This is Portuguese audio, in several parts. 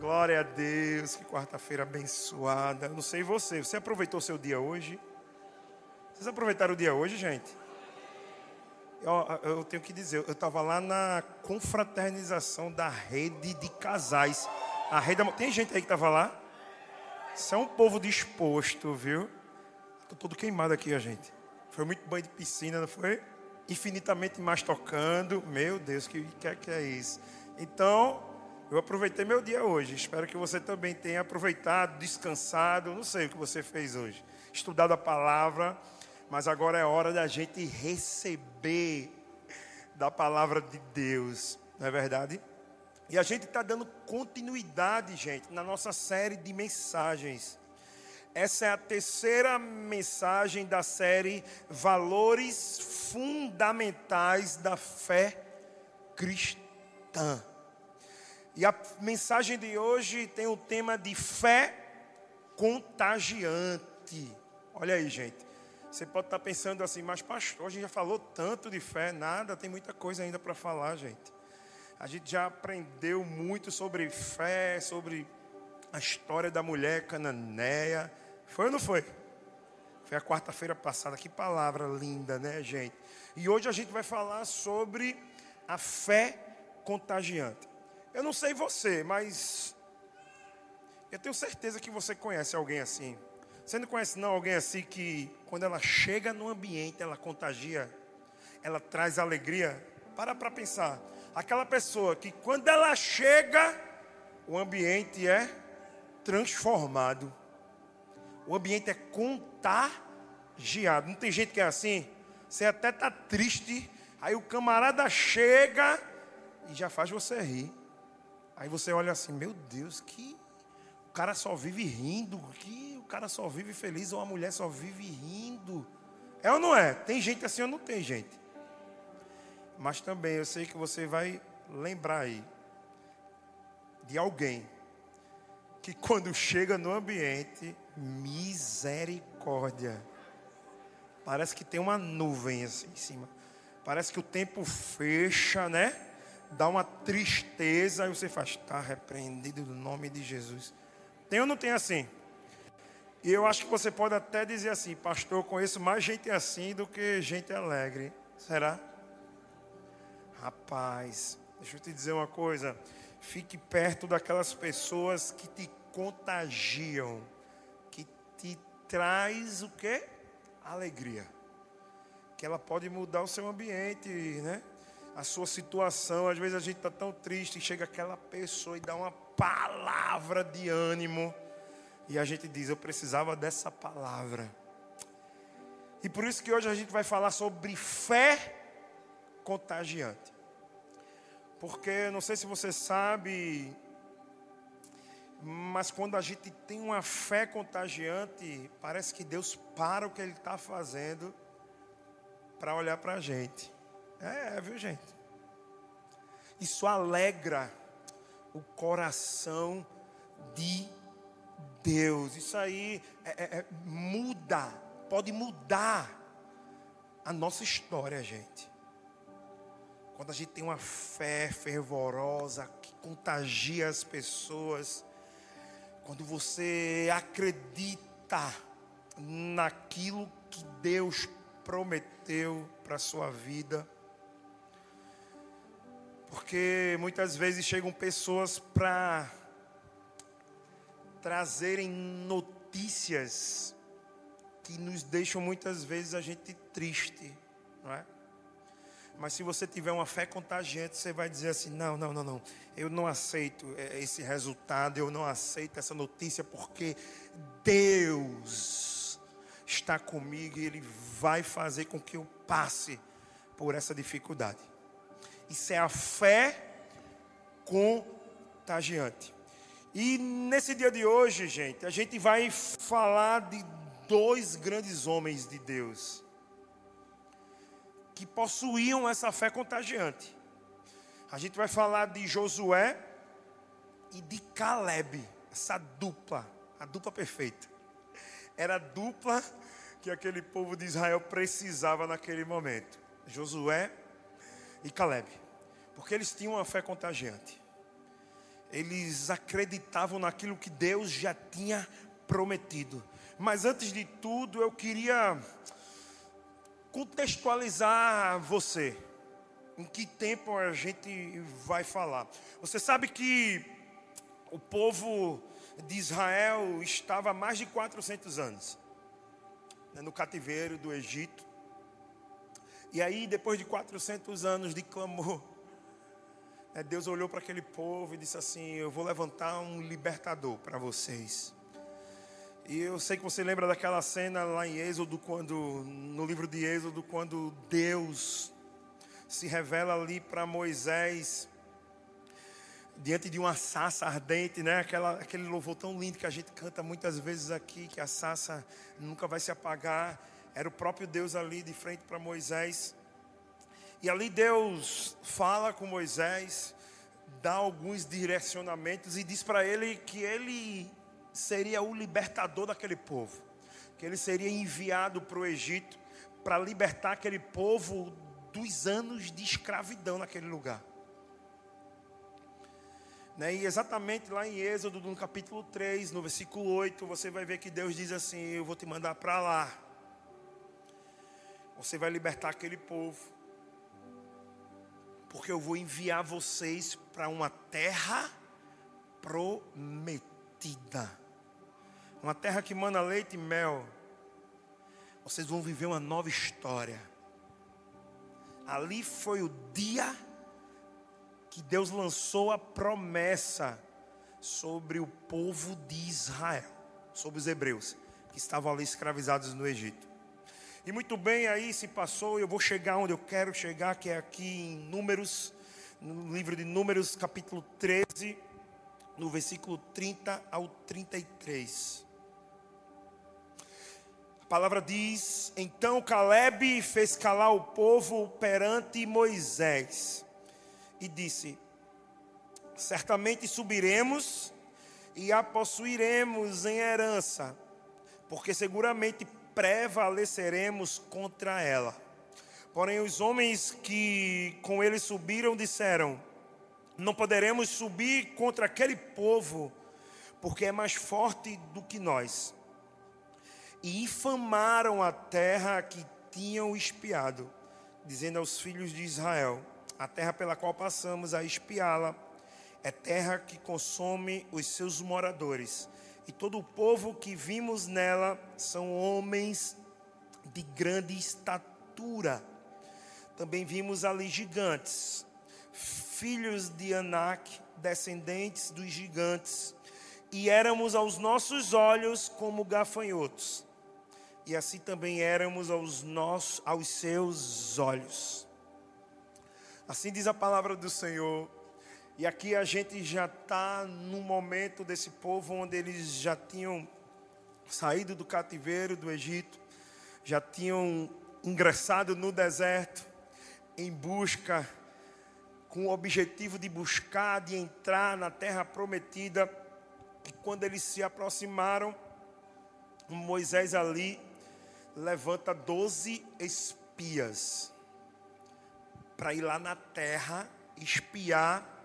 Glória a Deus, que quarta-feira abençoada. Eu não sei você, você aproveitou seu dia hoje? Vocês aproveitaram o dia hoje, gente? Eu, eu tenho que dizer, eu estava lá na confraternização da rede de casais. A rede, tem gente aí que estava lá? Isso é um povo disposto, viu? Estou todo queimado aqui, a gente. Foi muito banho de piscina, não foi? Infinitamente mais tocando. Meu Deus, que que é, que é isso? Então, eu aproveitei meu dia hoje. Espero que você também tenha aproveitado, descansado. Não sei o que você fez hoje. Estudado a palavra. Mas agora é hora da gente receber da palavra de Deus. Não é verdade? E a gente está dando continuidade, gente, na nossa série de mensagens. Essa é a terceira mensagem da série Valores Fundamentais da Fé Cristã. E a mensagem de hoje tem o tema de fé contagiante. Olha aí, gente. Você pode estar pensando assim, mas pastor, a gente já falou tanto de fé, nada, tem muita coisa ainda para falar, gente. A gente já aprendeu muito sobre fé, sobre a história da mulher cananeia. Foi ou não foi? Foi a quarta-feira passada. Que palavra linda, né, gente? E hoje a gente vai falar sobre a fé contagiante. Eu não sei você, mas eu tenho certeza que você conhece alguém assim. Você não conhece não alguém assim que quando ela chega no ambiente, ela contagia, ela traz alegria? Para para pensar. Aquela pessoa que quando ela chega, o ambiente é transformado. O ambiente é contagiado. Não tem gente que é assim? Você até está triste, aí o camarada chega e já faz você rir. Aí você olha assim, meu Deus, que o cara só vive rindo, que o cara só vive feliz, ou a mulher só vive rindo. É ou não é? Tem gente assim ou não tem gente? Mas também eu sei que você vai lembrar aí de alguém que quando chega no ambiente, misericórdia. Parece que tem uma nuvem assim em cima. Parece que o tempo fecha, né? Dá uma tristeza, aí você faz, está repreendido no nome de Jesus. Tem ou não tem assim? E eu acho que você pode até dizer assim, pastor, eu conheço mais gente assim do que gente alegre. Será? Rapaz, deixa eu te dizer uma coisa. Fique perto daquelas pessoas que te contagiam, que te traz o quê? Alegria. Que ela pode mudar o seu ambiente, né? A sua situação. Às vezes a gente está tão triste e chega aquela pessoa e dá uma palavra de ânimo. E a gente diz: Eu precisava dessa palavra. E por isso que hoje a gente vai falar sobre fé contagiante. Porque não sei se você sabe, mas quando a gente tem uma fé contagiante, parece que Deus para o que Ele está fazendo para olhar para a gente. É, viu gente? Isso alegra o coração de Deus. Isso aí é, é, é, muda, pode mudar a nossa história, gente. Quando a gente tem uma fé fervorosa que contagia as pessoas, quando você acredita naquilo que Deus prometeu para a sua vida, porque muitas vezes chegam pessoas para trazerem notícias que nos deixam muitas vezes a gente triste, não é? Mas se você tiver uma fé contagiante, você vai dizer assim: não, não, não, não, eu não aceito é, esse resultado, eu não aceito essa notícia, porque Deus está comigo e Ele vai fazer com que eu passe por essa dificuldade. Isso é a fé contagiante. E nesse dia de hoje, gente, a gente vai falar de dois grandes homens de Deus que possuíam essa fé contagiante. A gente vai falar de Josué e de Caleb, essa dupla, a dupla perfeita. Era a dupla que aquele povo de Israel precisava naquele momento. Josué e Caleb, porque eles tinham uma fé contagiante. eles acreditavam naquilo que Deus já tinha prometido. Mas antes de tudo, eu queria contextualizar você. Em que tempo a gente vai falar? Você sabe que o povo de Israel estava há mais de 400 anos né, no cativeiro do Egito. E aí, depois de 400 anos de clamor, né, Deus olhou para aquele povo e disse assim: Eu vou levantar um libertador para vocês. E eu sei que você lembra daquela cena lá em Êxodo, quando, no livro de Êxodo, quando Deus se revela ali para Moisés, diante de uma sassa ardente, né? Aquela, aquele louvor tão lindo que a gente canta muitas vezes aqui, que a sassa nunca vai se apagar. Era o próprio Deus ali de frente para Moisés. E ali Deus fala com Moisés, dá alguns direcionamentos e diz para ele que ele seria o libertador daquele povo, que ele seria enviado para o Egito para libertar aquele povo dos anos de escravidão naquele lugar. Né? E exatamente lá em Êxodo, no capítulo 3, no versículo 8, você vai ver que Deus diz assim: Eu vou te mandar para lá. Você vai libertar aquele povo porque eu vou enviar vocês para uma terra prometida. Uma terra que manda leite e mel. Vocês vão viver uma nova história. Ali foi o dia que Deus lançou a promessa sobre o povo de Israel, sobre os hebreus que estavam ali escravizados no Egito. E muito bem, aí se passou, eu vou chegar onde eu quero chegar, que é aqui em Números, no livro de Números, capítulo 13, no versículo 30 ao 33. A palavra diz: Então Caleb fez calar o povo perante Moisés e disse: Certamente subiremos e a possuiremos em herança, porque seguramente prevaleceremos contra ela. Porém, os homens que com ele subiram disseram: Não poderemos subir contra aquele povo, porque é mais forte do que nós. E infamaram a terra que tinham espiado, dizendo aos filhos de Israel: A terra pela qual passamos a espiá-la é terra que consome os seus moradores e todo o povo que vimos nela são homens de grande estatura. Também vimos ali gigantes, filhos de Anak, descendentes dos gigantes, e éramos aos nossos olhos como gafanhotos. E assim também éramos aos nossos, aos seus olhos. Assim diz a palavra do Senhor e aqui a gente já está no momento desse povo onde eles já tinham saído do cativeiro do Egito, já tinham ingressado no deserto em busca, com o objetivo de buscar, de entrar na terra prometida. E quando eles se aproximaram, Moisés ali levanta doze espias para ir lá na terra espiar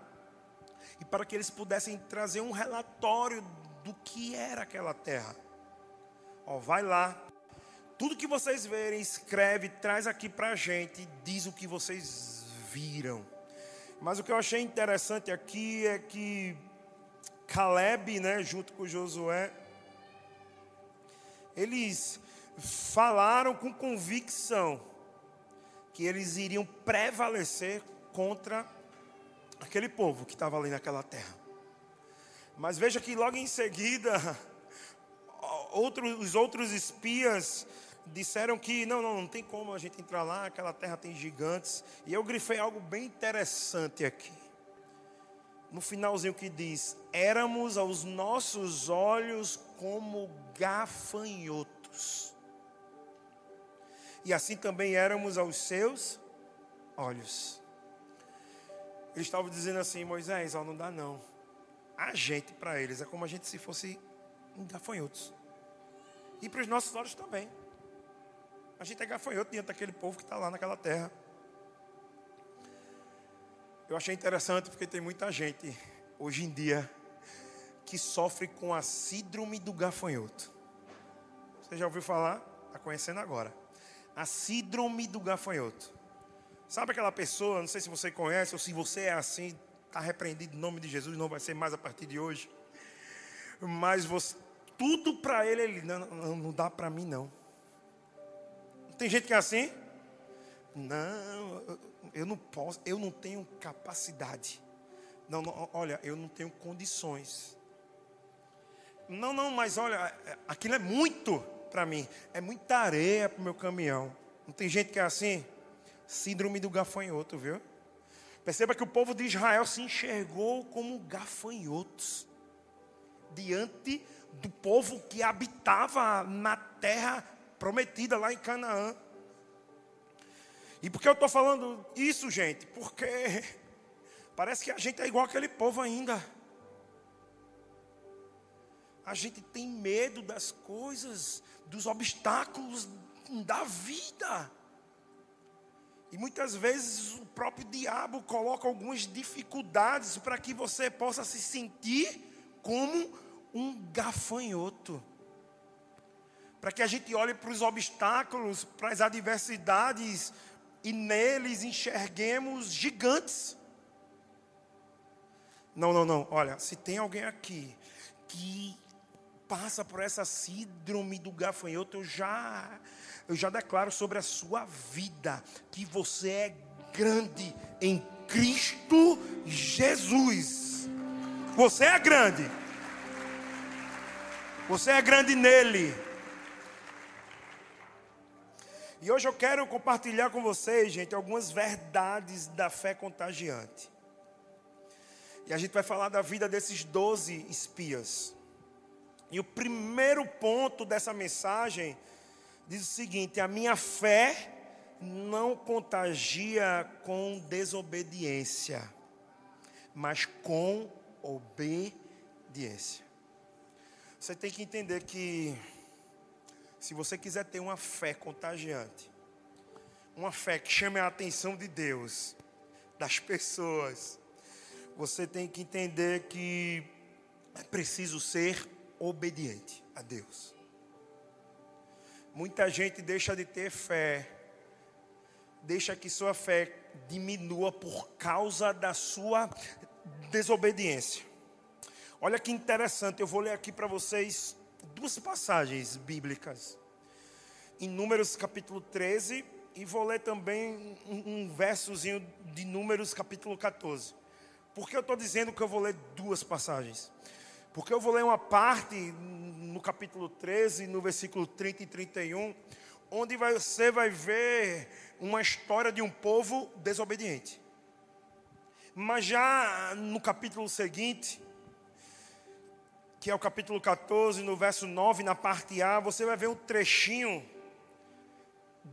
e para que eles pudessem trazer um relatório do que era aquela terra. Ó, vai lá, tudo que vocês verem, escreve, traz aqui para a gente, diz o que vocês viram. Mas o que eu achei interessante aqui é que Caleb, né, junto com Josué, eles falaram com convicção que eles iriam prevalecer contra aquele povo que estava ali naquela terra. Mas veja que logo em seguida, outros, os outros espias disseram que não, não, não tem como a gente entrar lá, aquela terra tem gigantes. E eu grifei algo bem interessante aqui. No finalzinho que diz: Éramos aos nossos olhos como gafanhotos. E assim também éramos aos seus olhos. Eles estavam dizendo assim, Moisés, ó, não dá não. A gente para eles é como a gente se fosse gafanhotos. E para os nossos olhos também. A gente é gafanhoto diante daquele povo que está lá naquela terra. Eu achei interessante porque tem muita gente hoje em dia, que sofre com a síndrome do gafanhoto. Você já ouviu falar? Está conhecendo agora. A síndrome do gafanhoto. Sabe aquela pessoa, não sei se você conhece ou se você é assim, está repreendido em nome de Jesus, não vai ser mais a partir de hoje. Mas você, tudo para ele, ele não, não, não dá para mim não. Tem gente que é assim? Não, eu não posso, eu não tenho capacidade. Não, não, olha, eu não tenho condições. Não, não, mas olha, aquilo é muito para mim. É muita areia para o meu caminhão. Não tem gente que é assim? Síndrome do gafanhoto, viu? Perceba que o povo de Israel se enxergou como gafanhotos diante do povo que habitava na terra prometida lá em Canaã. E por que eu estou falando isso, gente? Porque parece que a gente é igual aquele povo ainda. A gente tem medo das coisas, dos obstáculos da vida. E muitas vezes o próprio diabo coloca algumas dificuldades para que você possa se sentir como um gafanhoto. Para que a gente olhe para os obstáculos, para as adversidades e neles enxerguemos gigantes. Não, não, não. Olha, se tem alguém aqui que passa por essa síndrome do gafanhoto, eu já eu já declaro sobre a sua vida que você é grande em Cristo Jesus. Você é grande. Você é grande nele. E hoje eu quero compartilhar com vocês, gente, algumas verdades da fé contagiante. E a gente vai falar da vida desses doze espias. E o primeiro ponto dessa mensagem diz o seguinte: a minha fé não contagia com desobediência, mas com obediência. Você tem que entender que se você quiser ter uma fé contagiante, uma fé que chame a atenção de Deus, das pessoas, você tem que entender que é preciso ser obediente a Deus. Muita gente deixa de ter fé, deixa que sua fé diminua por causa da sua desobediência. Olha que interessante, eu vou ler aqui para vocês duas passagens bíblicas. Em Números capítulo 13, e vou ler também um, um versozinho de Números capítulo 14. Por que eu estou dizendo que eu vou ler duas passagens? Porque eu vou ler uma parte no capítulo 13, no versículo 30 e 31, onde você vai ver uma história de um povo desobediente. Mas já no capítulo seguinte, que é o capítulo 14, no verso 9, na parte A, você vai ver um trechinho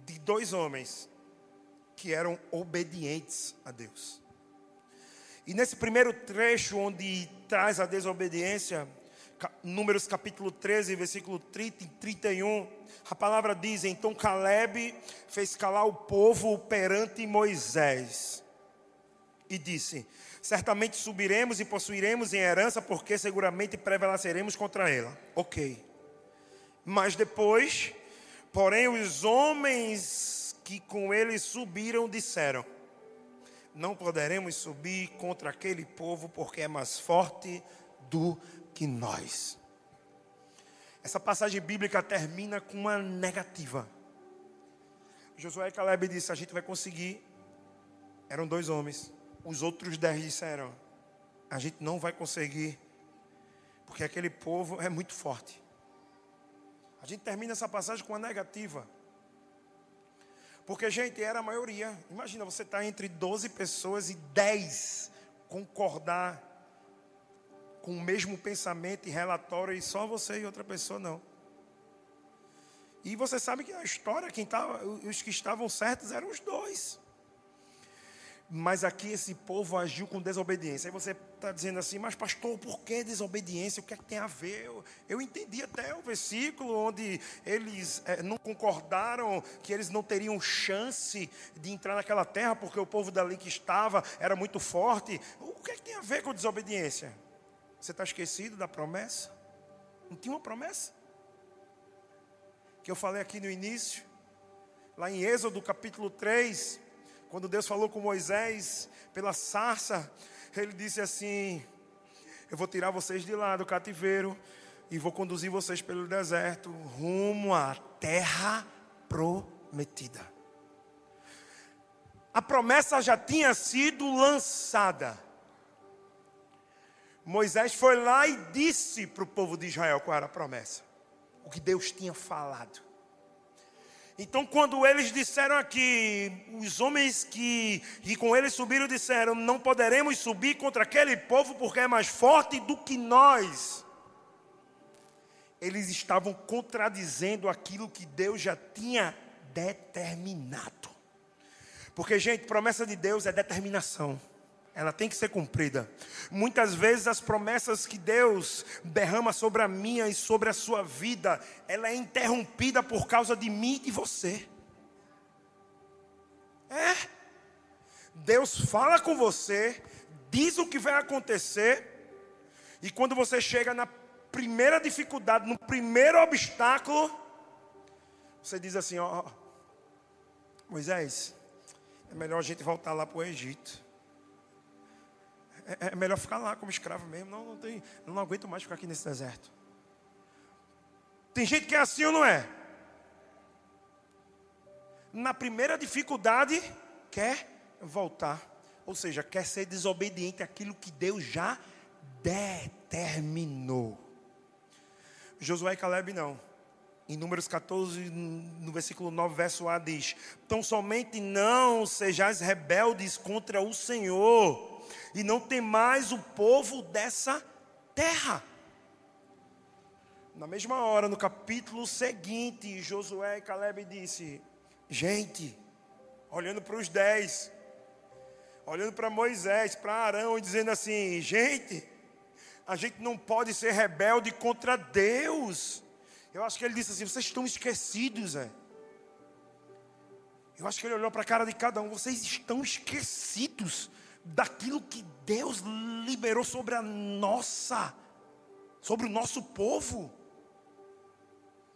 de dois homens que eram obedientes a Deus. E nesse primeiro trecho, onde traz a desobediência, Números capítulo 13, versículo 30 e 31, a palavra diz: Então Caleb fez calar o povo perante Moisés e disse: Certamente subiremos e possuiremos em herança, porque seguramente prevaleceremos contra ela. Ok. Mas depois, porém, os homens que com ele subiram disseram: não poderemos subir contra aquele povo porque é mais forte do que nós. Essa passagem bíblica termina com uma negativa. Josué e Caleb disse: A gente vai conseguir. Eram dois homens. Os outros dez disseram: A gente não vai conseguir, porque aquele povo é muito forte. A gente termina essa passagem com uma negativa. Porque, gente, era a maioria. Imagina, você está entre 12 pessoas e 10 concordar com o mesmo pensamento e relatório e só você e outra pessoa não. E você sabe que a história, quem tava, os que estavam certos eram os dois. Mas aqui esse povo agiu com desobediência. Aí você está dizendo assim, mas pastor, por que desobediência? O que é que tem a ver? Eu, eu entendi até o versículo onde eles é, não concordaram que eles não teriam chance de entrar naquela terra, porque o povo dali que estava era muito forte. que, é que tem a ver com desobediência? Você está esquecido da promessa? Não tinha uma promessa? Que eu falei aqui no início, lá em Êxodo capítulo 3, quando Deus falou com Moisés pela sarça, ele disse assim: Eu vou tirar vocês de lá do cativeiro e vou conduzir vocês pelo deserto rumo à terra prometida. A promessa já tinha sido lançada. Moisés foi lá e disse para o povo de Israel qual era a promessa, o que Deus tinha falado. Então, quando eles disseram aqui, os homens que, que com eles subiram disseram: Não poderemos subir contra aquele povo porque é mais forte do que nós. Eles estavam contradizendo aquilo que Deus já tinha determinado. Porque, gente, promessa de Deus é determinação ela tem que ser cumprida. Muitas vezes as promessas que Deus derrama sobre a minha e sobre a sua vida, ela é interrompida por causa de mim e de você. É. Deus fala com você, diz o que vai acontecer, e quando você chega na primeira dificuldade, no primeiro obstáculo, você diz assim: ó, Moisés, é melhor a gente voltar lá para o Egito. É, é, melhor ficar lá como escravo mesmo. Não, não, tem, não aguento mais ficar aqui nesse deserto. Tem gente que é assim ou não é? Na primeira dificuldade, quer voltar. Ou seja, quer ser desobediente àquilo que Deus já determinou. Josué e Caleb não. Em Números 14, no versículo 9, verso A diz: Tão somente não sejais rebeldes contra o Senhor e não tem mais o povo dessa terra. Na mesma hora, no capítulo seguinte, Josué e Caleb disse: Gente, olhando para os dez, olhando para Moisés, para Arão, e dizendo assim: Gente, a gente não pode ser rebelde contra Deus. Eu acho que ele disse assim: Vocês estão esquecidos, é. Eu acho que ele olhou para a cara de cada um: Vocês estão esquecidos daquilo que Deus liberou sobre a nossa, sobre o nosso povo,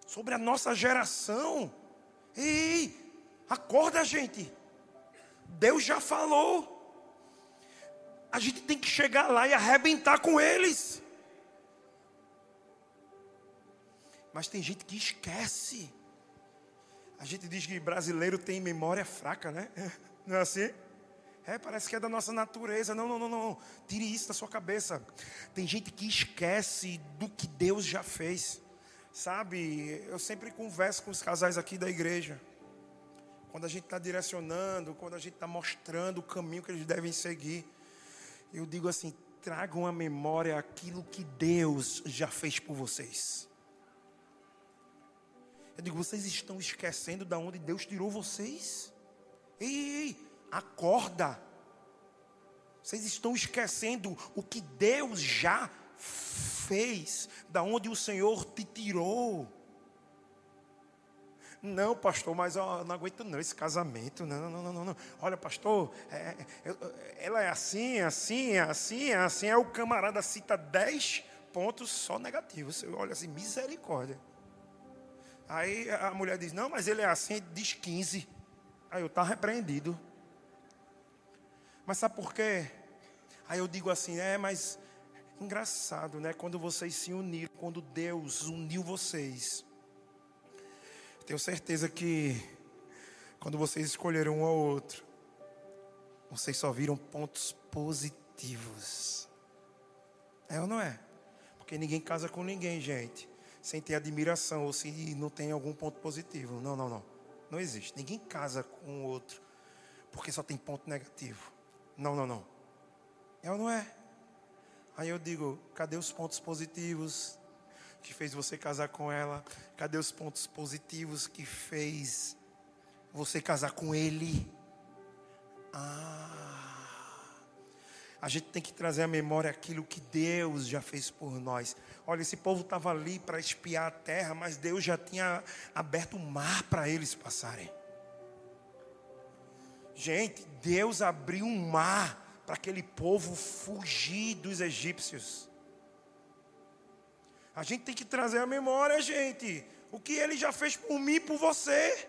sobre a nossa geração. Ei, acorda, gente. Deus já falou. A gente tem que chegar lá e arrebentar com eles. Mas tem gente que esquece. A gente diz que brasileiro tem memória fraca, né? Não é assim? É, parece que é da nossa natureza. Não, não, não, não. Tire isso da sua cabeça. Tem gente que esquece do que Deus já fez. Sabe, eu sempre converso com os casais aqui da igreja. Quando a gente está direcionando, quando a gente está mostrando o caminho que eles devem seguir. Eu digo assim: tragam à memória aquilo que Deus já fez por vocês. Eu digo, vocês estão esquecendo de onde Deus tirou vocês? Ei, ei, ei. Acorda. Vocês estão esquecendo o que Deus já fez, da onde o Senhor te tirou. Não, pastor, mas eu não aguento não esse casamento. Não, não, não, não. Olha, pastor, é, é, ela é assim, assim, assim, assim. É o camarada cita dez pontos só negativos. Você olha assim, misericórdia. Aí a mulher diz, não, mas ele é assim, diz 15. Aí eu, está repreendido. Mas sabe por quê? Aí eu digo assim, é, mas engraçado, né? Quando vocês se uniram, quando Deus uniu vocês. Tenho certeza que quando vocês escolheram um ao outro, vocês só viram pontos positivos. É ou não é? Porque ninguém casa com ninguém, gente, sem ter admiração ou se não tem algum ponto positivo. Não, não, não. Não existe. Ninguém casa com o outro porque só tem ponto negativo. Não, não, não. É ou não é? Aí eu digo: cadê os pontos positivos que fez você casar com ela? Cadê os pontos positivos que fez você casar com ele? Ah. A gente tem que trazer à memória aquilo que Deus já fez por nós. Olha, esse povo estava ali para espiar a terra, mas Deus já tinha aberto o mar para eles passarem. Gente, Deus abriu um mar para aquele povo fugir dos egípcios. A gente tem que trazer a memória, gente, o que ele já fez por mim e por você.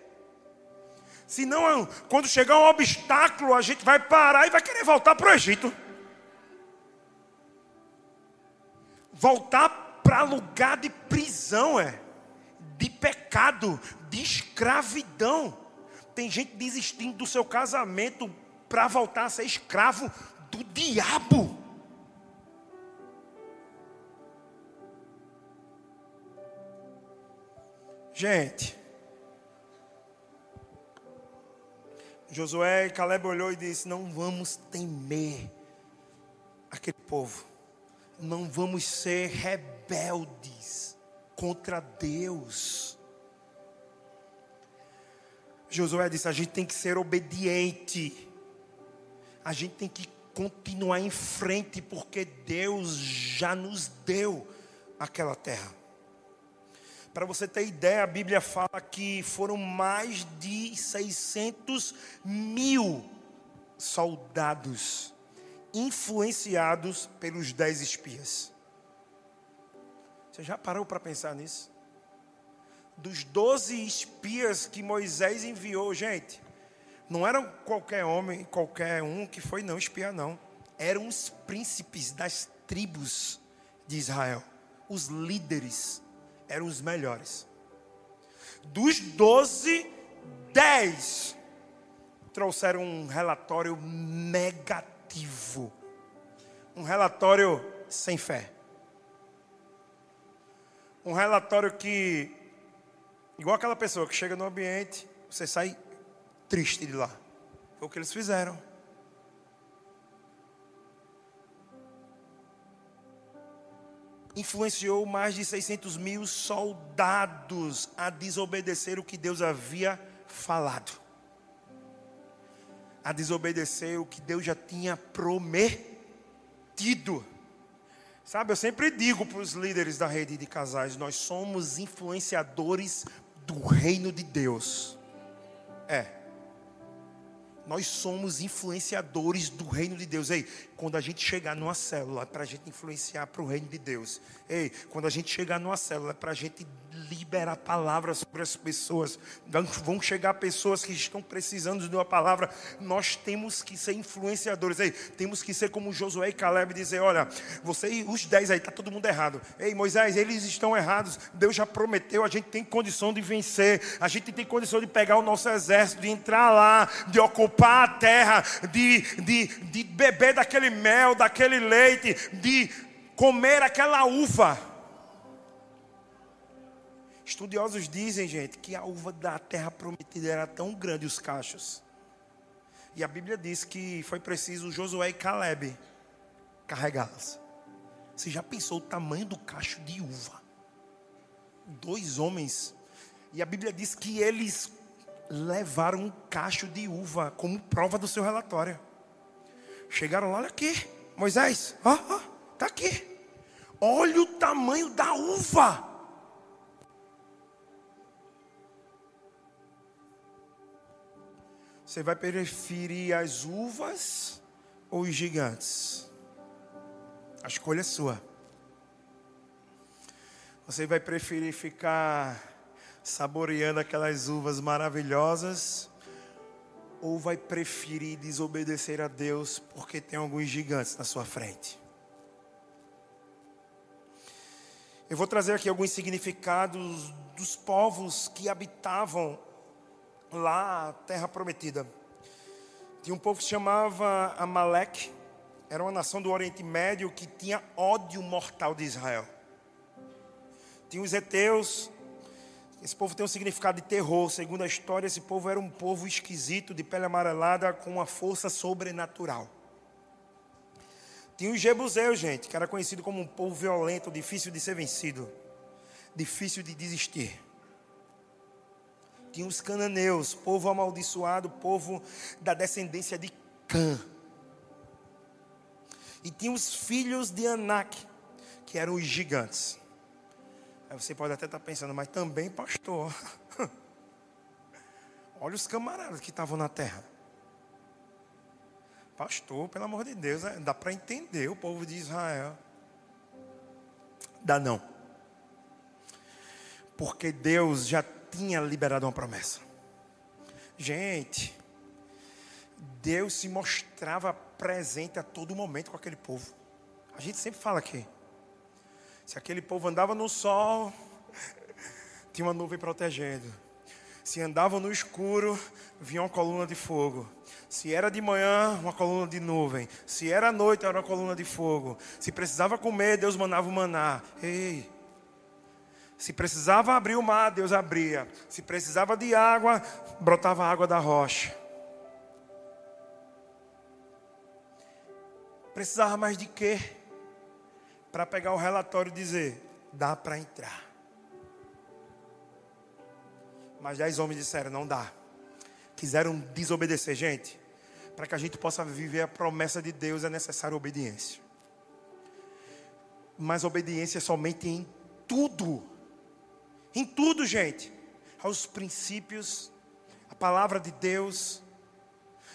Senão, quando chegar um obstáculo, a gente vai parar e vai querer voltar para o Egito. Voltar para lugar de prisão, é. De pecado, de escravidão. Tem gente desistindo do seu casamento para voltar a ser escravo do diabo. Gente, Josué e Caleb olhou e disse: Não vamos temer aquele povo, não vamos ser rebeldes contra Deus. Josué disse: A gente tem que ser obediente, a gente tem que continuar em frente, porque Deus já nos deu aquela terra. Para você ter ideia, a Bíblia fala que foram mais de 600 mil soldados influenciados pelos dez espias. Você já parou para pensar nisso? Dos doze espias que Moisés enviou, gente, não eram qualquer homem, qualquer um que foi não espiar, não. Eram os príncipes das tribos de Israel, os líderes eram os melhores. Dos doze, dez trouxeram um relatório negativo. Um relatório sem fé. Um relatório que, igual aquela pessoa que chega no ambiente, você sai triste de lá. Foi o que eles fizeram. influenciou mais de 600 mil soldados a desobedecer o que Deus havia falado, a desobedecer o que Deus já tinha prometido. Sabe, eu sempre digo para os líderes da rede de casais: nós somos influenciadores do reino de Deus. É. Nós somos influenciadores do reino de Deus. Ei, quando a gente chegar numa célula, é para a gente influenciar para o reino de Deus. Ei, quando a gente chegar numa célula, é para a gente liberar palavras sobre as pessoas. Vão chegar pessoas que estão precisando de uma palavra. Nós temos que ser influenciadores. Ei, temos que ser como Josué e Caleb dizer: olha, você os dez aí, está todo mundo errado. Ei, Moisés, eles estão errados. Deus já prometeu, a gente tem condição de vencer. A gente tem condição de pegar o nosso exército, de entrar lá, de ocupar a terra, de, de, de beber daquele mel, daquele leite, de comer aquela uva. Estudiosos dizem, gente, que a uva da terra prometida era tão grande, os cachos. E a Bíblia diz que foi preciso Josué e Caleb carregá-las. Você já pensou o tamanho do cacho de uva? Dois homens. E a Bíblia diz que eles levaram um cacho de uva como prova do seu relatório. Chegaram lá, olha aqui, Moisés, ó, ó, tá aqui. Olha o tamanho da uva. Você vai preferir as uvas ou os gigantes? A escolha é sua. Você vai preferir ficar saboreando aquelas uvas maravilhosas ou vai preferir desobedecer a Deus porque tem alguns gigantes na sua frente? Eu vou trazer aqui alguns significados dos povos que habitavam lá a terra prometida. Tinha um povo que se chamava Amalek, era uma nação do Oriente Médio que tinha ódio mortal de Israel. Tinha os heteus, esse povo tem um significado de terror. Segundo a história, esse povo era um povo esquisito, de pele amarelada, com uma força sobrenatural. Tinha os jebuseus, gente, que era conhecido como um povo violento, difícil de ser vencido, difícil de desistir tinha os cananeus, povo amaldiçoado, povo da descendência de Cã. E tinha os filhos de Anak, que eram os gigantes. Aí você pode até estar pensando, mas também, pastor, olha os camaradas que estavam na terra. Pastor, pelo amor de Deus, né? dá para entender o povo de Israel. Dá não. Porque Deus já tinha liberado uma promessa. Gente, Deus se mostrava presente a todo momento com aquele povo. A gente sempre fala aqui. Se aquele povo andava no sol, tinha uma nuvem protegendo. Se andava no escuro, vinha uma coluna de fogo. Se era de manhã, uma coluna de nuvem. Se era noite, era uma coluna de fogo. Se precisava comer, Deus mandava o maná. Ei. Se precisava abrir o mar, Deus abria. Se precisava de água, brotava água da rocha. Precisava mais de quê? Para pegar o relatório e dizer: dá para entrar. Mas dez homens disseram: não dá. Quiseram desobedecer, gente. Para que a gente possa viver a promessa de Deus é necessária obediência. Mas obediência somente em tudo. Em tudo, gente. Aos princípios, a palavra de Deus,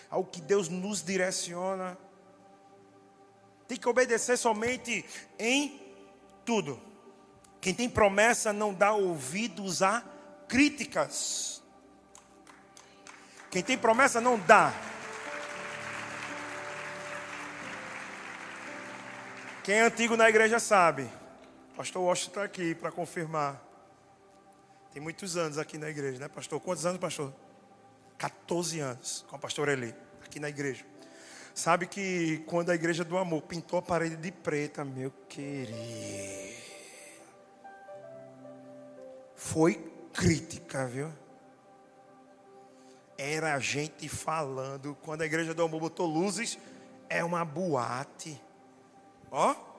ao que Deus nos direciona. Tem que obedecer somente em tudo. Quem tem promessa não dá ouvidos a críticas. Quem tem promessa não dá. Quem é antigo na igreja sabe. Pastor Washington está aqui para confirmar. Tem muitos anos aqui na igreja, né, pastor? Quantos anos, pastor? 14 anos com a pastora Eli, aqui na igreja. Sabe que quando a igreja do amor pintou a parede de preta, meu querido, foi crítica, viu? Era a gente falando. Quando a igreja do amor botou luzes, é uma boate. Ó.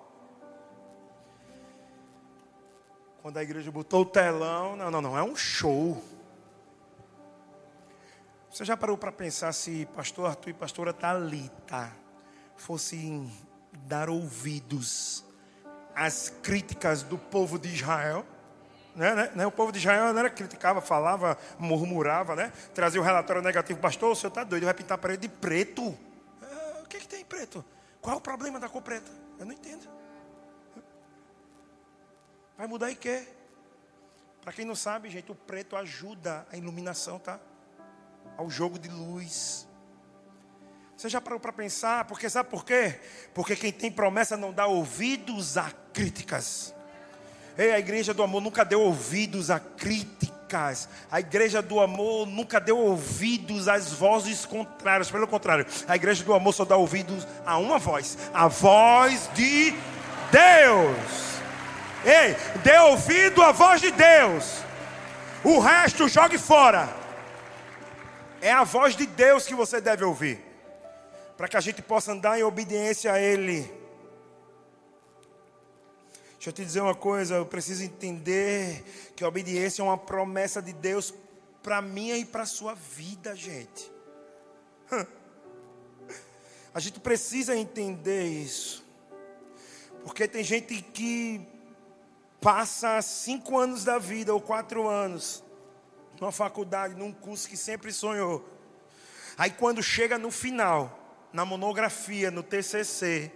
Quando a igreja botou o telão, não, não, não, é um show. Você já parou para pensar se pastor Arthur e pastora Talita fossem dar ouvidos às críticas do povo de Israel? Né, né, né, o povo de Israel não era, criticava, falava, murmurava, né? Trazia o relatório negativo. Pastor, o senhor está doido, vai pintar a parede de preto. Ah, o que, que tem preto? Qual é o problema da cor preta? Eu não entendo. Vai mudar em quê? Para quem não sabe, gente, o preto ajuda a iluminação, tá? Ao jogo de luz. Você já parou para pensar? Porque sabe por quê? Porque quem tem promessa não dá ouvidos a críticas. Ei, a igreja do amor nunca deu ouvidos a críticas. A igreja do amor nunca deu ouvidos às vozes contrárias. Pelo contrário, a igreja do amor só dá ouvidos a uma voz: a voz de Deus. Ei, dê ouvido à voz de Deus. O resto jogue fora. É a voz de Deus que você deve ouvir. Para que a gente possa andar em obediência a Ele. Deixa eu te dizer uma coisa, eu preciso entender que a obediência é uma promessa de Deus para minha e para a sua vida, gente. A gente precisa entender isso. Porque tem gente que passa cinco anos da vida ou quatro anos numa faculdade, num curso que sempre sonhou. Aí quando chega no final, na monografia, no TCC,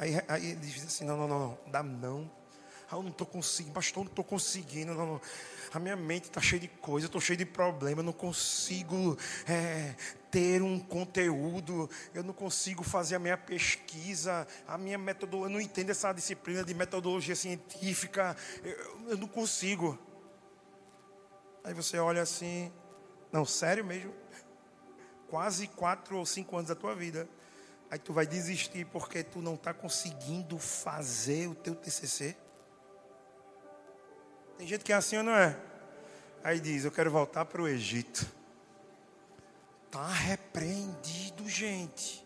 Aí, aí ele diz assim: não, não, não, não, dá não. Ah, eu não estou conseguindo, pastor, não estou conseguindo. Não, não. A minha mente está cheia de coisa, estou cheio de problema, não consigo é, ter um conteúdo, eu não consigo fazer a minha pesquisa, a minha metodologia, eu não entendo essa disciplina de metodologia científica, eu, eu não consigo. Aí você olha assim, não, sério mesmo? Quase quatro ou cinco anos da tua vida Aí tu vai desistir porque tu não está conseguindo fazer o teu TCC. Tem gente que é assim ou não é? Aí diz: Eu quero voltar para o Egito. Está repreendido, gente.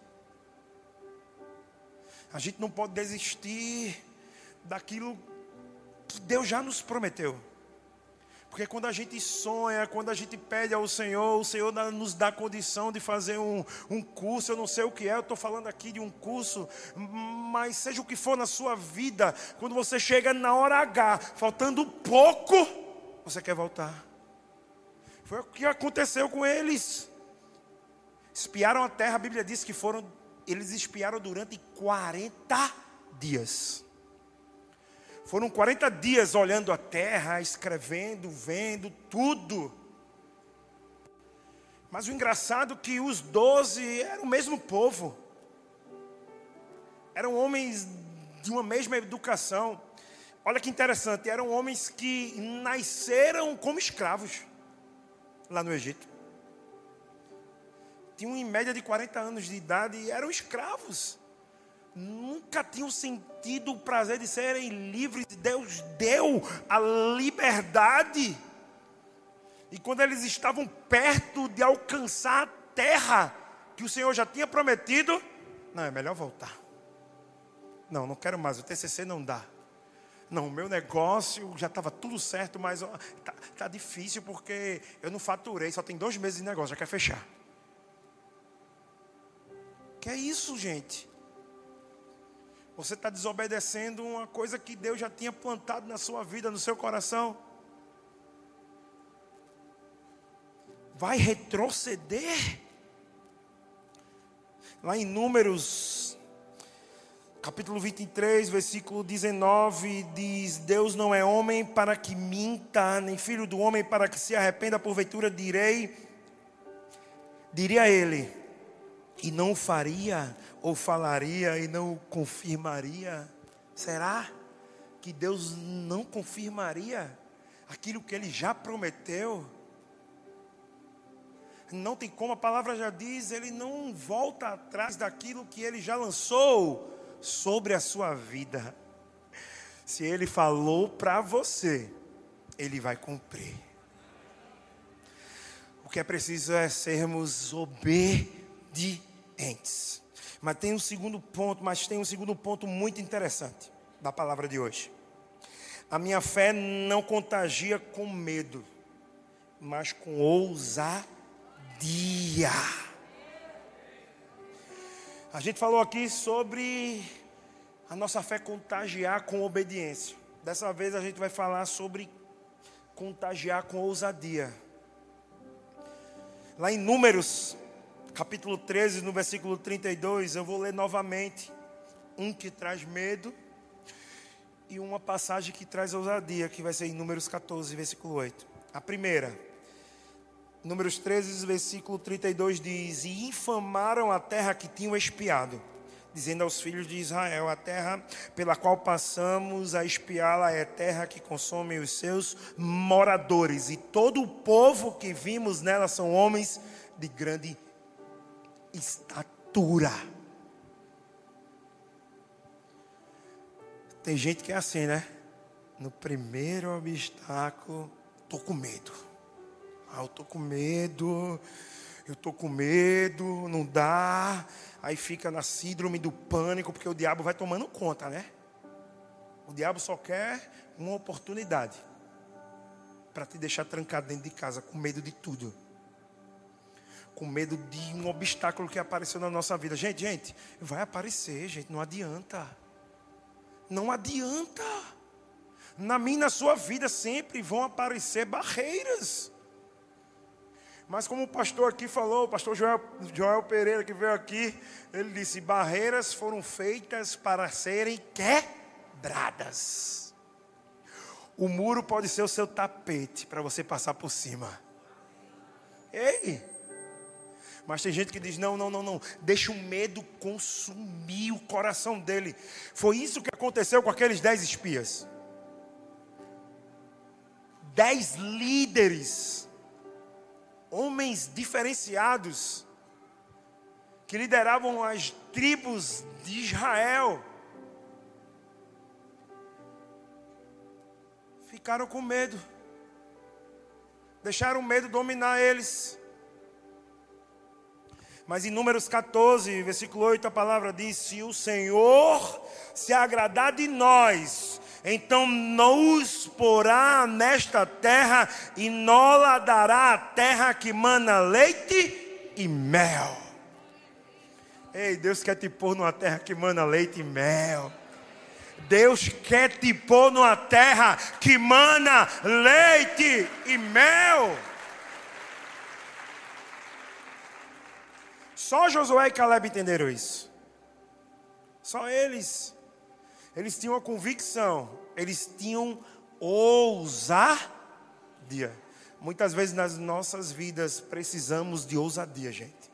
A gente não pode desistir daquilo que Deus já nos prometeu. Porque quando a gente sonha, quando a gente pede ao Senhor, o Senhor nos dá condição de fazer um, um curso. Eu não sei o que é, eu estou falando aqui de um curso, mas seja o que for na sua vida, quando você chega na hora H, faltando pouco, você quer voltar. Foi o que aconteceu com eles. Espiaram a terra, a Bíblia diz que foram, eles espiaram durante 40 dias. Foram 40 dias olhando a terra, escrevendo, vendo tudo. Mas o engraçado é que os doze eram o mesmo povo. Eram homens de uma mesma educação. Olha que interessante, eram homens que nasceram como escravos lá no Egito. Tinham em média de 40 anos de idade e eram escravos. Nunca tinham sentido o prazer de serem livres. Deus deu a liberdade. E quando eles estavam perto de alcançar a terra que o Senhor já tinha prometido, não, é melhor voltar. Não, não quero mais, o TCC não dá. Não, o meu negócio já estava tudo certo, mas está tá difícil porque eu não faturei, só tem dois meses de negócio, já quer fechar. Que é isso, gente? Você está desobedecendo uma coisa que Deus já tinha plantado na sua vida, no seu coração. Vai retroceder. Lá em Números capítulo 23, versículo 19, diz: Deus não é homem para que minta, nem filho do homem para que se arrependa, porventura direi, diria ele, e não faria, ou falaria e não confirmaria. Será que Deus não confirmaria aquilo que ele já prometeu? Não tem como, a palavra já diz, ele não volta atrás daquilo que ele já lançou sobre a sua vida. Se ele falou para você, ele vai cumprir. O que é preciso é sermos obedientes. Mas tem um segundo ponto, mas tem um segundo ponto muito interessante da palavra de hoje. A minha fé não contagia com medo, mas com ousadia. A gente falou aqui sobre a nossa fé contagiar com obediência. Dessa vez a gente vai falar sobre contagiar com ousadia. Lá em Números, capítulo 13, no versículo 32, eu vou ler novamente um que traz medo e uma passagem que traz ousadia, que vai ser em Números 14, versículo 8. A primeira, Números 13, versículo 32 diz: E infamaram a terra que tinham espiado, dizendo aos filhos de Israel: A terra pela qual passamos a espiá-la é terra que consome os seus moradores, e todo o povo que vimos nela são homens de grande estatura. Tem gente que é assim, né? No primeiro obstáculo, estou com medo. Ah, eu estou com medo, eu estou com medo, não dá. Aí fica na síndrome do pânico, porque o diabo vai tomando conta, né? O diabo só quer uma oportunidade para te deixar trancado dentro de casa, com medo de tudo. Com medo de um obstáculo que apareceu na nossa vida. Gente, gente, vai aparecer, gente, não adianta. Não adianta. Na minha e na sua vida sempre vão aparecer barreiras. Mas como o pastor aqui falou, o pastor Joel, Joel Pereira que veio aqui, ele disse: barreiras foram feitas para serem quebradas. O muro pode ser o seu tapete para você passar por cima. Ei! Mas tem gente que diz: não, não, não, não, deixa o medo consumir o coração dele. Foi isso que aconteceu com aqueles dez espias. Dez líderes homens diferenciados que lideravam as tribos de Israel. Ficaram com medo. Deixaram o medo dominar eles. Mas em Números 14, versículo 8, a palavra diz: Se o Senhor se agradar de nós, então nos porá nesta terra e nola dará a terra que mana leite e mel. Ei, Deus quer te pôr numa terra que mana leite e mel. Deus quer te pôr numa terra que mana leite e mel. Só Josué e Caleb entenderam isso. Só eles. Eles tinham a convicção, eles tinham ousadia. Muitas vezes nas nossas vidas precisamos de ousadia, gente.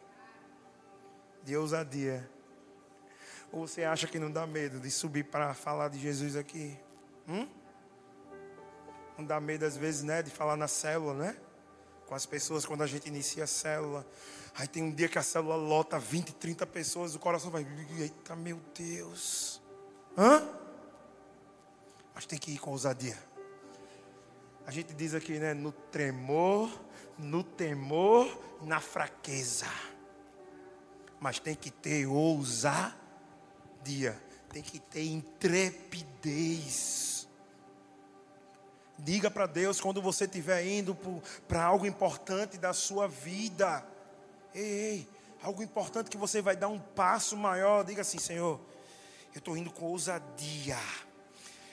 De ousadia. Ou você acha que não dá medo de subir para falar de Jesus aqui? Hum? Não dá medo às vezes, né, de falar na célula, né? Com as pessoas quando a gente inicia a célula. Aí tem um dia que a célula lota 20, 30 pessoas, o coração vai, eita meu Deus. Hã? Mas tem que ir com ousadia. A gente diz aqui, né? No tremor, no temor, na fraqueza. Mas tem que ter ousadia. Tem que ter intrepidez. Diga para Deus quando você estiver indo para algo importante da sua vida. Ei, ei, algo importante que você vai dar um passo maior. Diga assim, Senhor, eu estou indo com ousadia.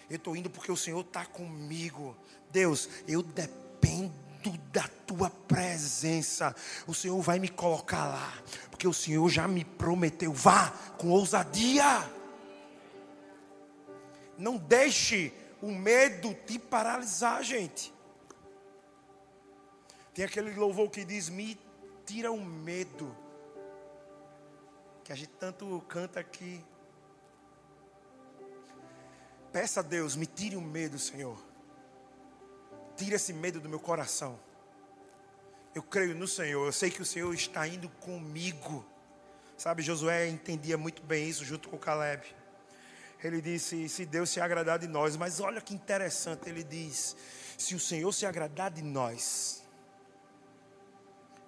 Eu estou indo porque o Senhor está comigo. Deus, eu dependo da tua presença. O Senhor vai me colocar lá, porque o Senhor já me prometeu. Vá com ousadia. Não deixe o medo te paralisar, gente. Tem aquele louvor que diz: Me tira o medo. Que a gente tanto canta aqui. Peça a Deus, me tire o medo, Senhor. Tire esse medo do meu coração. Eu creio no Senhor, eu sei que o Senhor está indo comigo. Sabe, Josué entendia muito bem isso junto com Caleb. Ele disse: Se Deus se agradar de nós, mas olha que interessante, ele diz: Se o Senhor se agradar de nós,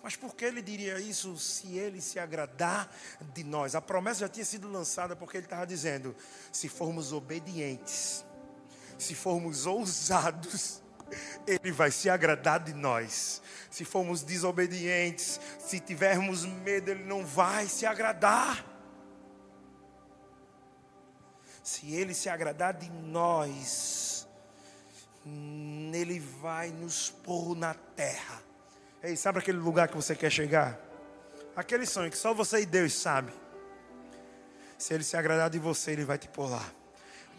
mas por que ele diria isso se ele se agradar de nós? A promessa já tinha sido lançada porque ele estava dizendo: se formos obedientes, se formos ousados, ele vai se agradar de nós. Se formos desobedientes, se tivermos medo, ele não vai se agradar. Se ele se agradar de nós, ele vai nos pôr na terra Ei, sabe aquele lugar que você quer chegar? Aquele sonho que só você e Deus sabe. Se ele se agradar de você, ele vai te pôr lá.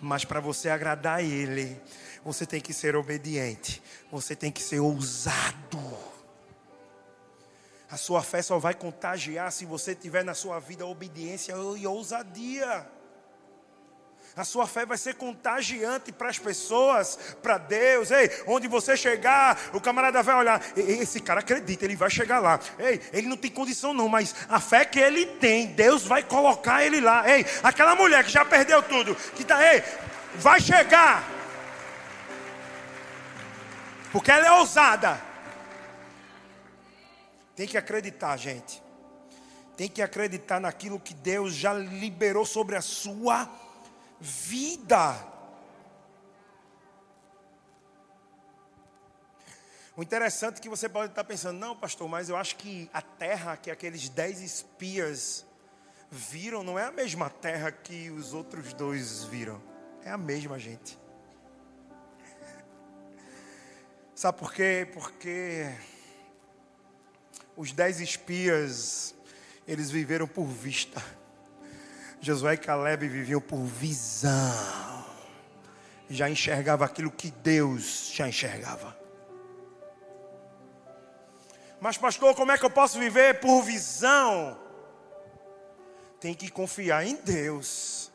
Mas para você agradar a ele, você tem que ser obediente. Você tem que ser ousado. A sua fé só vai contagiar se você tiver na sua vida obediência e ousadia. A sua fé vai ser contagiante para as pessoas, para Deus. Ei, onde você chegar, o camarada vai olhar. Esse cara acredita, ele vai chegar lá. Ei, ele não tem condição não, mas a fé que ele tem, Deus vai colocar ele lá. Ei, aquela mulher que já perdeu tudo, que tá, ei, vai chegar. Porque ela é ousada. Tem que acreditar, gente. Tem que acreditar naquilo que Deus já liberou sobre a sua vida vida. O interessante é que você pode estar pensando, não, pastor, mas eu acho que a terra que aqueles dez espias viram não é a mesma terra que os outros dois viram. É a mesma, gente. Sabe por quê? Porque os dez espias, eles viveram por vista. Josué e Caleb viviam por visão. Já enxergava aquilo que Deus já enxergava. Mas, pastor, como é que eu posso viver por visão? Tem que confiar em Deus.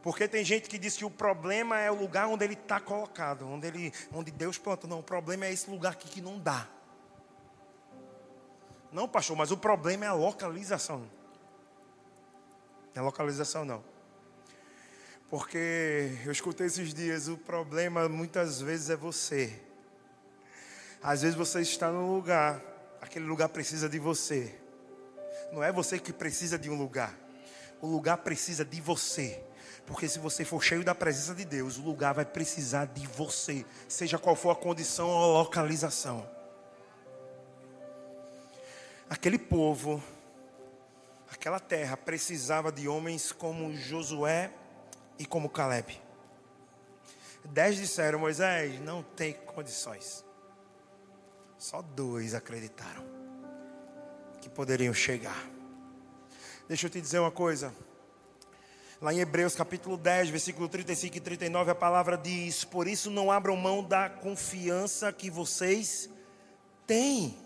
Porque tem gente que diz que o problema é o lugar onde ele está colocado, onde, ele, onde Deus planta. Não, o problema é esse lugar aqui que não dá. Não, pastor, mas o problema é a localização. Não é localização, não. Porque eu escutei esses dias, o problema muitas vezes é você. Às vezes você está num lugar, aquele lugar precisa de você. Não é você que precisa de um lugar. O lugar precisa de você. Porque se você for cheio da presença de Deus, o lugar vai precisar de você, seja qual for a condição ou a localização. Aquele povo Aquela terra precisava de homens como Josué e como Caleb. Dez disseram: Moisés, não tem condições. Só dois acreditaram. que poderiam chegar. Deixa eu te dizer uma coisa. Lá em Hebreus capítulo 10, versículo 35 e 39, a palavra diz: Por isso não abram mão da confiança que vocês têm.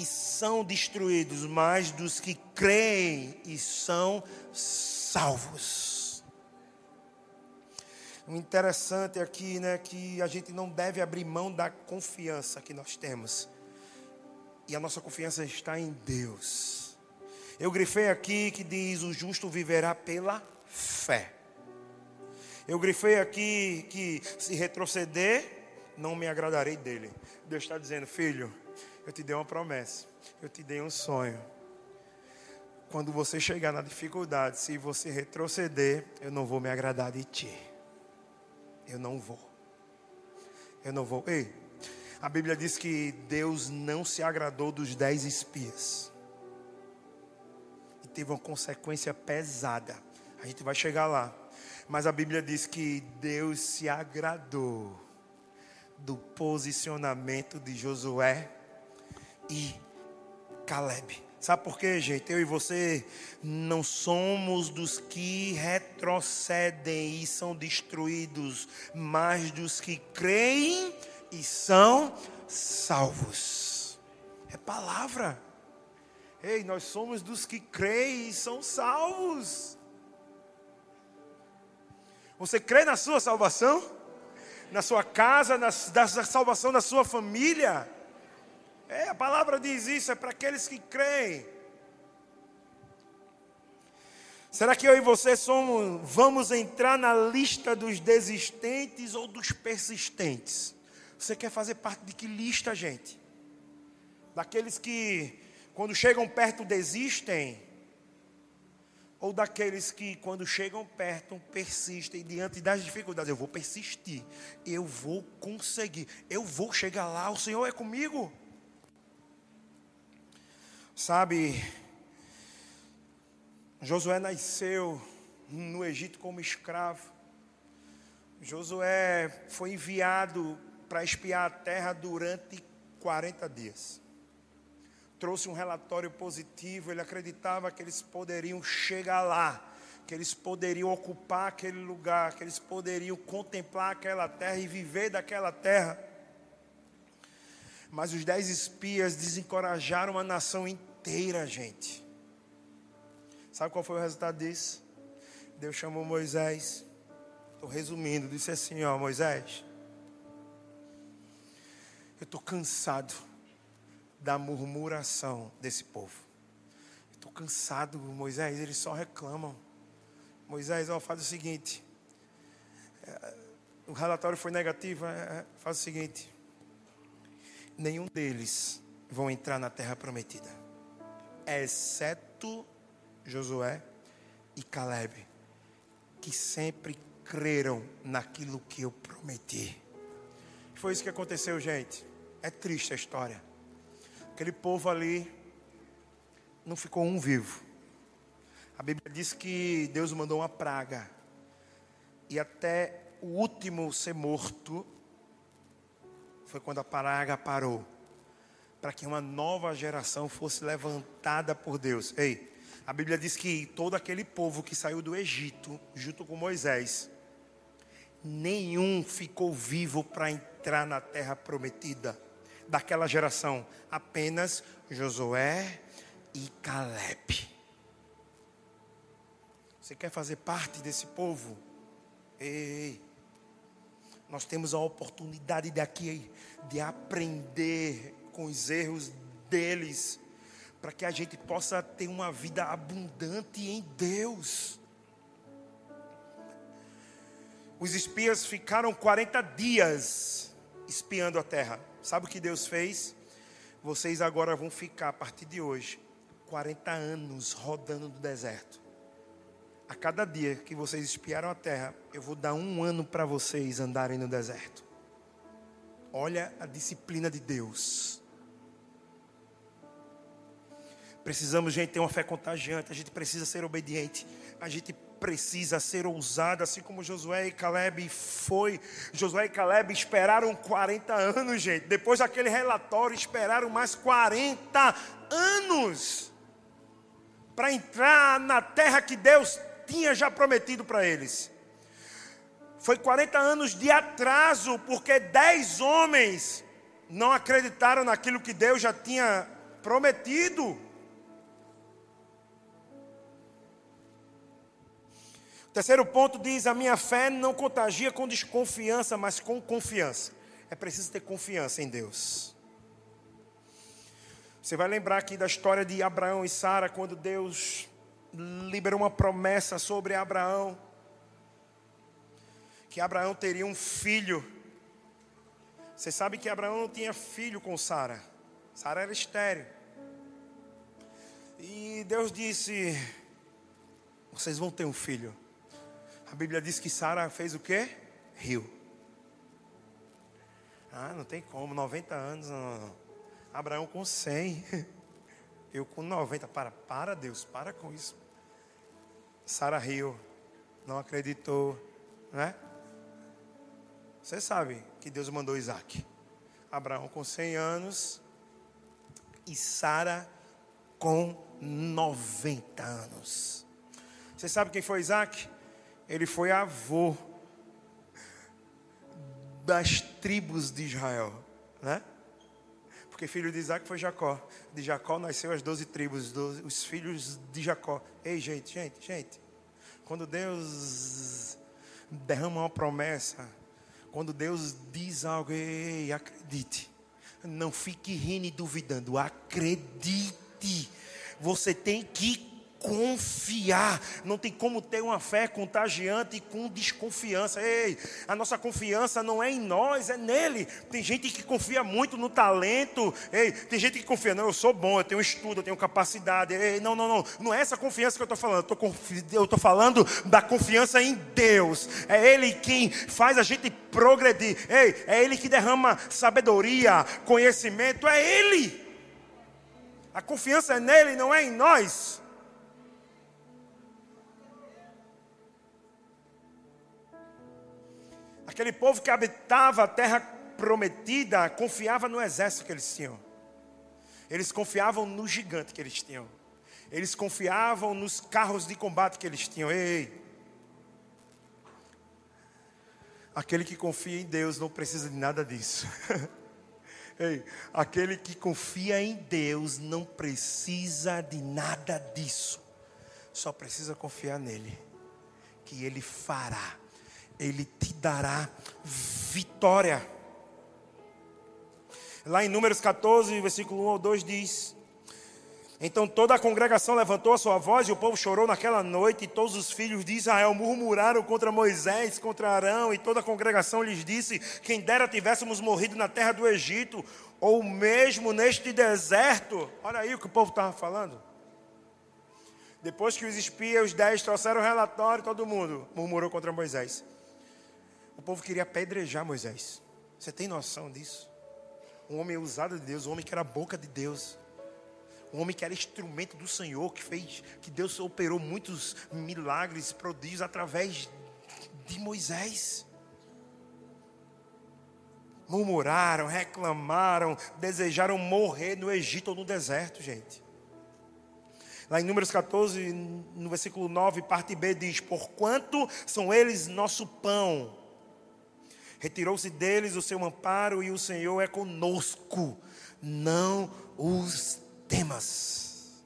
e são destruídos, mas dos que creem e são salvos. O interessante aqui, né, que a gente não deve abrir mão da confiança que nós temos. E a nossa confiança está em Deus. Eu grifei aqui que diz: o justo viverá pela fé. Eu grifei aqui que se retroceder, não me agradarei dele. Deus está dizendo, filho, eu te dei uma promessa, eu te dei um sonho. Quando você chegar na dificuldade, se você retroceder, eu não vou me agradar de ti. Eu não vou. Eu não vou. Ei, a Bíblia diz que Deus não se agradou dos dez espias. E teve uma consequência pesada. A gente vai chegar lá. Mas a Bíblia diz que Deus se agradou do posicionamento de Josué e Caleb. Sabe por quê, gente? Eu e você não somos dos que retrocedem e são destruídos, mas dos que creem e são salvos. É palavra. Ei, nós somos dos que creem e são salvos. Você crê na sua salvação? Na sua casa, na, na salvação da sua família? É, a palavra diz isso, é para aqueles que creem. Será que eu e você somos, vamos entrar na lista dos desistentes ou dos persistentes? Você quer fazer parte de que lista, gente? Daqueles que, quando chegam perto, desistem? ou daqueles que, quando chegam perto, persistem diante das dificuldades. Eu vou persistir, eu vou conseguir, eu vou chegar lá, o Senhor é comigo. Sabe, Josué nasceu no Egito como escravo. Josué foi enviado para espiar a terra durante 40 dias trouxe um relatório positivo, ele acreditava que eles poderiam chegar lá, que eles poderiam ocupar aquele lugar, que eles poderiam contemplar aquela terra e viver daquela terra. Mas os dez espias desencorajaram a nação inteira, gente. Sabe qual foi o resultado disso? Deus chamou Moisés. Estou resumindo, disse assim: Ó, Moisés, eu estou cansado da murmuração desse povo. Estou cansado, Moisés, eles só reclamam. Moisés, ó, faz o seguinte. É, o relatório foi negativo, é, é, faz o seguinte. Nenhum deles vão entrar na terra prometida, exceto Josué e Caleb, que sempre creram naquilo que eu prometi. Foi isso que aconteceu, gente. É triste a história. Aquele povo ali não ficou um vivo. A Bíblia diz que Deus mandou uma praga. E até o último ser morto foi quando a praga parou. Para que uma nova geração fosse levantada por Deus. Ei, a Bíblia diz que todo aquele povo que saiu do Egito, junto com Moisés, nenhum ficou vivo para entrar na terra prometida daquela geração? Apenas Josué e Caleb. Você quer fazer parte desse povo? Ei, nós temos a oportunidade daqui de aprender com os erros deles, para que a gente possa ter uma vida abundante em Deus. Os espias ficaram 40 dias espiando a terra. Sabe o que Deus fez? Vocês agora vão ficar a partir de hoje 40 anos rodando no deserto. A cada dia que vocês espiaram a terra, eu vou dar um ano para vocês andarem no deserto. Olha a disciplina de Deus. Precisamos, gente, ter uma fé contagiante. A gente precisa ser obediente. A gente precisa ser ousado, assim como Josué e Caleb foi. Josué e Caleb esperaram 40 anos, gente. Depois daquele relatório, esperaram mais 40 anos para entrar na terra que Deus tinha já prometido para eles. Foi 40 anos de atraso, porque 10 homens não acreditaram naquilo que Deus já tinha prometido. Terceiro ponto diz: a minha fé não contagia com desconfiança, mas com confiança. É preciso ter confiança em Deus. Você vai lembrar aqui da história de Abraão e Sara, quando Deus liberou uma promessa sobre Abraão, que Abraão teria um filho. Você sabe que Abraão não tinha filho com Sara, Sara era estéreo. E Deus disse: Vocês vão ter um filho. A Bíblia diz que Sara fez o quê? Riu. Ah, não tem como, 90 anos. Não, não. Abraão com 100. Eu com 90. Para, para Deus, para com isso. Sara riu, não acreditou, né? Você sabe que Deus mandou Isaac. Abraão com 100 anos e Sara com 90 anos. Você sabe quem foi Isaac? Ele foi avô das tribos de Israel, né? Porque filho de Isaac foi Jacó. De Jacó nasceu as doze tribos, os filhos de Jacó. Ei, gente, gente, gente. Quando Deus derrama uma promessa, quando Deus diz algo, ei, acredite. Não fique rindo e duvidando, acredite. Você tem que confiar. Não tem como ter uma fé contagiante com desconfiança. Ei, a nossa confiança não é em nós, é nele. Tem gente que confia muito no talento. Ei, tem gente que confia, não, eu sou bom, eu tenho estudo, eu tenho capacidade. Ei, não, não, não. Não é essa confiança que eu estou falando. Eu estou falando da confiança em Deus. É Ele quem faz a gente progredir. Ei, é Ele que derrama sabedoria, conhecimento. É Ele. A confiança é nele, não é em nós. Aquele povo que habitava a terra prometida confiava no exército que eles tinham. Eles confiavam no gigante que eles tinham. Eles confiavam nos carros de combate que eles tinham. Ei! Aquele que confia em Deus não precisa de nada disso. Ei, aquele que confia em Deus não precisa de nada disso. Só precisa confiar nele, que ele fará ele te dará vitória. Lá em Números 14, versículo 1 ao 2 diz: Então toda a congregação levantou a sua voz e o povo chorou naquela noite, e todos os filhos de Israel murmuraram contra Moisés, contra Arão, e toda a congregação lhes disse: Quem dera tivéssemos morrido na terra do Egito, ou mesmo neste deserto. Olha aí o que o povo estava falando. Depois que os espias, os dez, trouxeram o relatório, todo mundo murmurou contra Moisés. O povo queria apedrejar Moisés. Você tem noção disso? Um homem usado de Deus, um homem que era boca de Deus. Um homem que era instrumento do Senhor, que fez, que Deus operou muitos milagres, prodígios através de Moisés. Murmuraram, reclamaram, desejaram morrer no Egito ou no deserto, gente. Lá em Números 14, no versículo 9, parte B diz: Porquanto são eles nosso pão Retirou-se deles o seu amparo e o Senhor é conosco. Não os temas.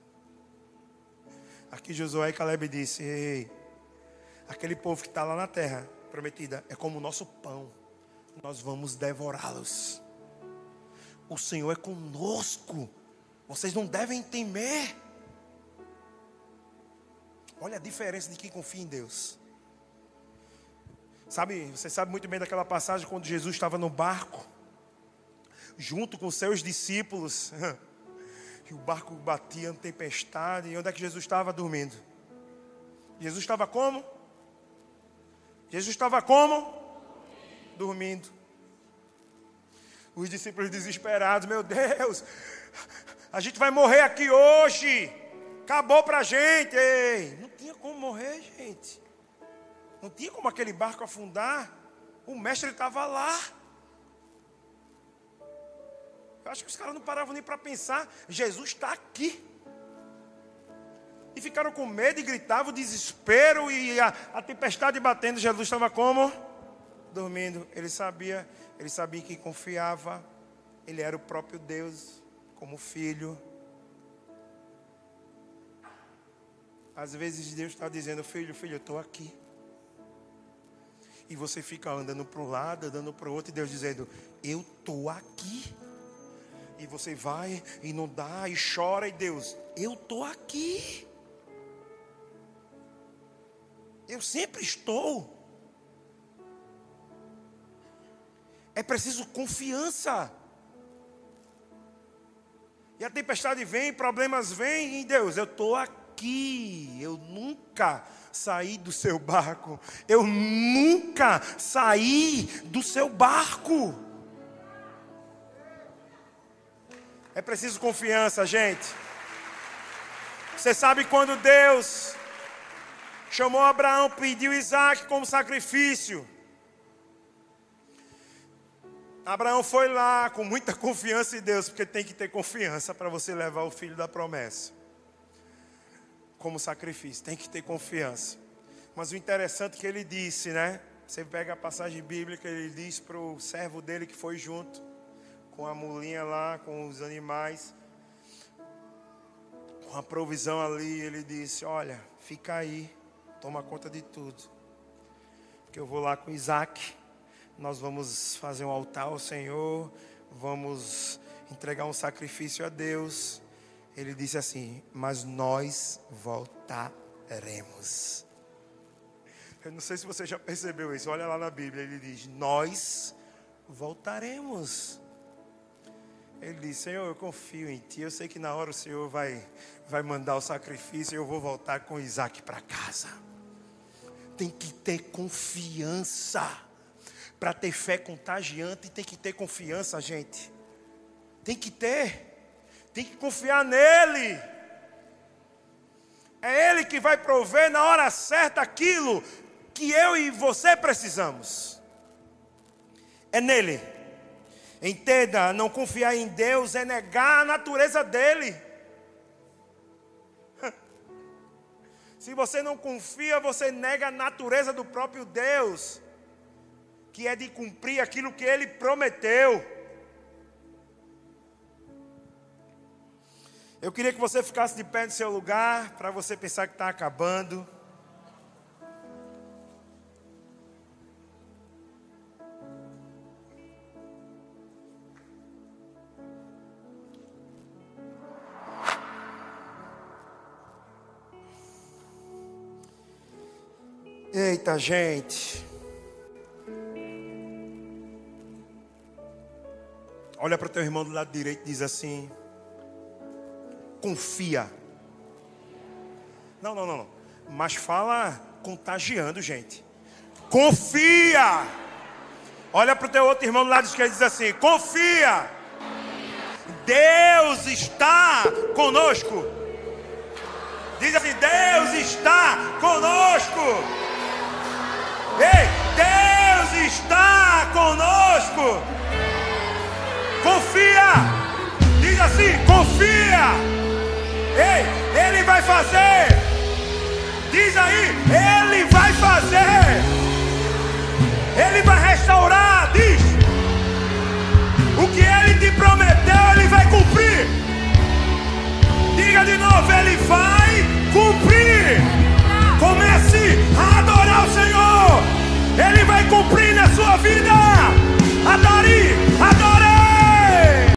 Aqui Josué e Caleb disse: Ei, aquele povo que está lá na terra prometida é como o nosso pão. Nós vamos devorá-los. O Senhor é conosco. Vocês não devem temer. Olha a diferença de quem confia em Deus. Sabe, você sabe muito bem daquela passagem quando Jesus estava no barco, junto com seus discípulos. E o barco batia em tempestade. E onde é que Jesus estava dormindo? Jesus estava como? Jesus estava como? Dormindo. Os discípulos desesperados, meu Deus, a gente vai morrer aqui hoje. Acabou para a gente. Ei, não tinha como morrer, gente. Não tinha como aquele barco afundar. O mestre estava lá. Eu acho que os caras não paravam nem para pensar. Jesus está aqui. E ficaram com medo e gritavam, desespero e a, a tempestade batendo. Jesus estava como? Dormindo. Ele sabia, ele sabia que confiava. Ele era o próprio Deus, como filho. Às vezes Deus está dizendo, filho, filho, eu estou aqui. E você fica andando para um lado, andando para o outro, e Deus dizendo, eu estou aqui. E você vai e não dá, e chora, e Deus, eu estou aqui. Eu sempre estou. É preciso confiança. E a tempestade vem, problemas vêm, e Deus, eu estou aqui. Eu nunca saí do seu barco. Eu nunca saí do seu barco. É preciso confiança, gente. Você sabe quando Deus chamou Abraão, pediu Isaac como sacrifício. Abraão foi lá com muita confiança em Deus, porque tem que ter confiança para você levar o filho da promessa como sacrifício, tem que ter confiança. Mas o interessante é que ele disse, né? Você pega a passagem bíblica, ele diz para o servo dele que foi junto, com a mulinha lá, com os animais, com a provisão ali, ele disse: Olha, fica aí, toma conta de tudo. Porque eu vou lá com Isaac, nós vamos fazer um altar ao Senhor, vamos entregar um sacrifício a Deus. Ele disse assim: Mas nós voltaremos. Eu não sei se você já percebeu isso, olha lá na Bíblia, ele diz: Nós voltaremos. Ele diz: Senhor, eu confio em Ti. Eu sei que na hora o Senhor vai, vai mandar o sacrifício e eu vou voltar com Isaac para casa tem que ter confiança. Para ter fé contagiante, tem que ter confiança, gente. Tem que ter. Tem que confiar nele. É ele que vai prover na hora certa aquilo que eu e você precisamos. É nele. Entenda, não confiar em Deus é negar a natureza dele. Se você não confia, você nega a natureza do próprio Deus, que é de cumprir aquilo que ele prometeu. Eu queria que você ficasse de pé no seu lugar, para você pensar que está acabando. Eita, gente. Olha para teu irmão do lado direito e diz assim: confia. Não, não, não, não. Mas fala contagiando, gente. Confia. Olha para o teu outro irmão do lado esquerdo e diz assim: confia. Deus está conosco. Diz assim: Deus está conosco. Ei, Deus está conosco. Confia. Diz assim: confia. Ei, ele vai fazer. Diz aí, ele vai fazer. Ele vai restaurar, diz. O que ele te prometeu, ele vai cumprir. Diga de novo, ele vai cumprir. Comece a adorar o Senhor. Ele vai cumprir na sua vida. Adore, adore.